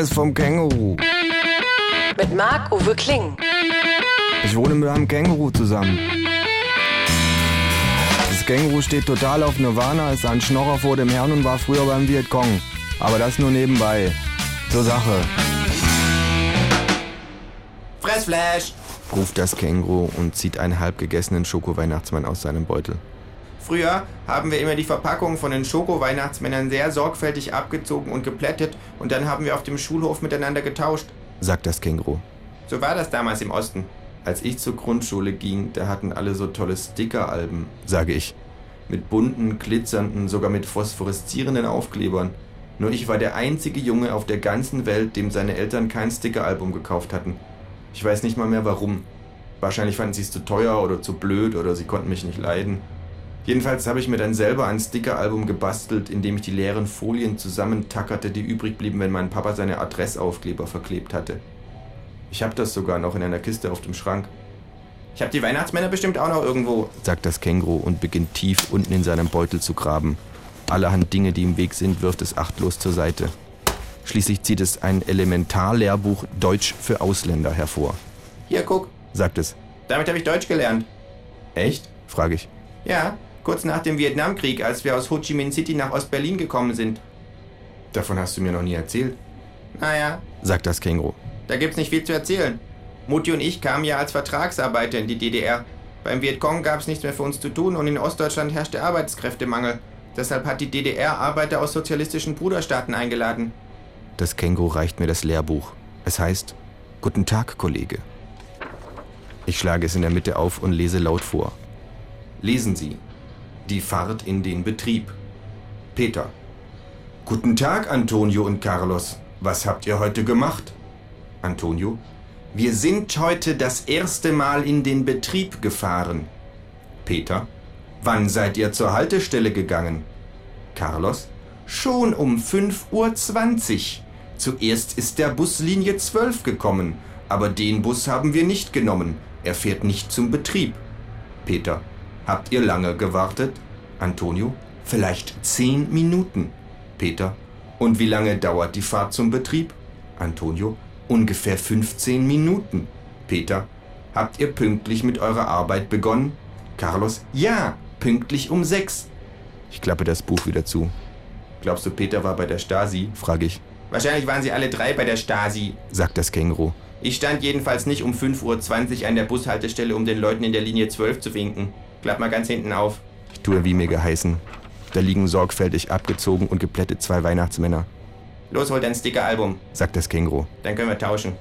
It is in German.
ist vom Känguru. Mit Marc-Uwe Kling. Ich wohne mit einem Känguru zusammen. Das Känguru steht total auf Nirvana, ist ein Schnorrer vor dem Herrn und war früher beim Vietcong. Aber das nur nebenbei. Zur Sache. Fressflash! ruft das Känguru und zieht einen halb gegessenen Schoko-Weihnachtsmann aus seinem Beutel. Früher haben wir immer die Verpackung von den Schoko-Weihnachtsmännern sehr sorgfältig abgezogen und geplättet und dann haben wir auf dem Schulhof miteinander getauscht. sagt das Känguru. So war das damals im Osten. Als ich zur Grundschule ging, da hatten alle so tolle Sticker-Alben, sage ich. Mit bunten, glitzernden, sogar mit phosphoreszierenden Aufklebern. Nur ich war der einzige Junge auf der ganzen Welt, dem seine Eltern kein Sticker-Album gekauft hatten. Ich weiß nicht mal mehr warum. Wahrscheinlich fanden sie es zu teuer oder zu blöd oder sie konnten mich nicht leiden. Jedenfalls habe ich mir dann selber ein Sticker-Album gebastelt, in dem ich die leeren Folien zusammentackerte, die übrig blieben, wenn mein Papa seine Adressaufkleber verklebt hatte. Ich habe das sogar noch in einer Kiste auf dem Schrank, Ich habe die Weihnachtsmänner bestimmt auch noch irgendwo. sagt das Känguru und beginnt tief unten in seinem Beutel zu graben. Allerhand Dinge, die im Weg sind, wirft es achtlos zur Seite. Schließlich zieht es ein Elementarlehrbuch Deutsch für Ausländer hervor, Hier, guck. sagt es. Damit habe ich Deutsch gelernt. Echt? frage ich. Ja, kurz nach dem Vietnamkrieg, als wir aus Ho Chi Minh City nach Ostberlin gekommen sind. Davon hast du mir noch nie erzählt, Naja, sagt das Känguru. da gibt's nicht viel zu erzählen. Mutti und ich kamen ja als Vertragsarbeiter in die DDR. Beim Vietcong gab's nichts mehr für uns zu tun und in Ostdeutschland herrschte Arbeitskräftemangel. Deshalb hat die DDR Arbeiter aus sozialistischen Bruderstaaten eingeladen. Das Känguru reicht mir das Lehrbuch. Es heißt Guten Tag, Kollege. Ich schlage es in der Mitte auf und lese laut vor. Lesen Sie. Die Fahrt in den Betrieb. Peter. Guten Tag, Antonio und Carlos. Was habt ihr heute gemacht? Antonio. Wir sind heute das erste Mal in den Betrieb gefahren. Peter. Wann seid ihr zur Haltestelle gegangen? Carlos. Schon um 5.20 Uhr. Zuerst ist der Bus Linie 12 gekommen, aber den Bus haben wir nicht genommen. Er fährt nicht zum Betrieb. Peter. Habt ihr lange gewartet? Antonio. Vielleicht zehn Minuten. Peter. Und wie lange dauert die Fahrt zum Betrieb? Antonio. Ungefähr 15 Minuten. Peter. Habt ihr pünktlich mit eurer Arbeit begonnen? Carlos. Ja, pünktlich um sechs. Ich klappe das Buch wieder zu. Glaubst du, Peter war bei der Stasi? Frage ich. Wahrscheinlich waren sie alle drei bei der Stasi. Sagt das Känguru. Ich stand jedenfalls nicht um 5.20 Uhr an der Bushaltestelle, um den Leuten in der Linie 12 zu winken. Klapp mal ganz hinten auf. Tue, wie mir geheißen. Da liegen sorgfältig abgezogen und geplättet zwei Weihnachtsmänner, Los, hol dein Sticker-Album. sagt das Känguru. Dann können wir tauschen.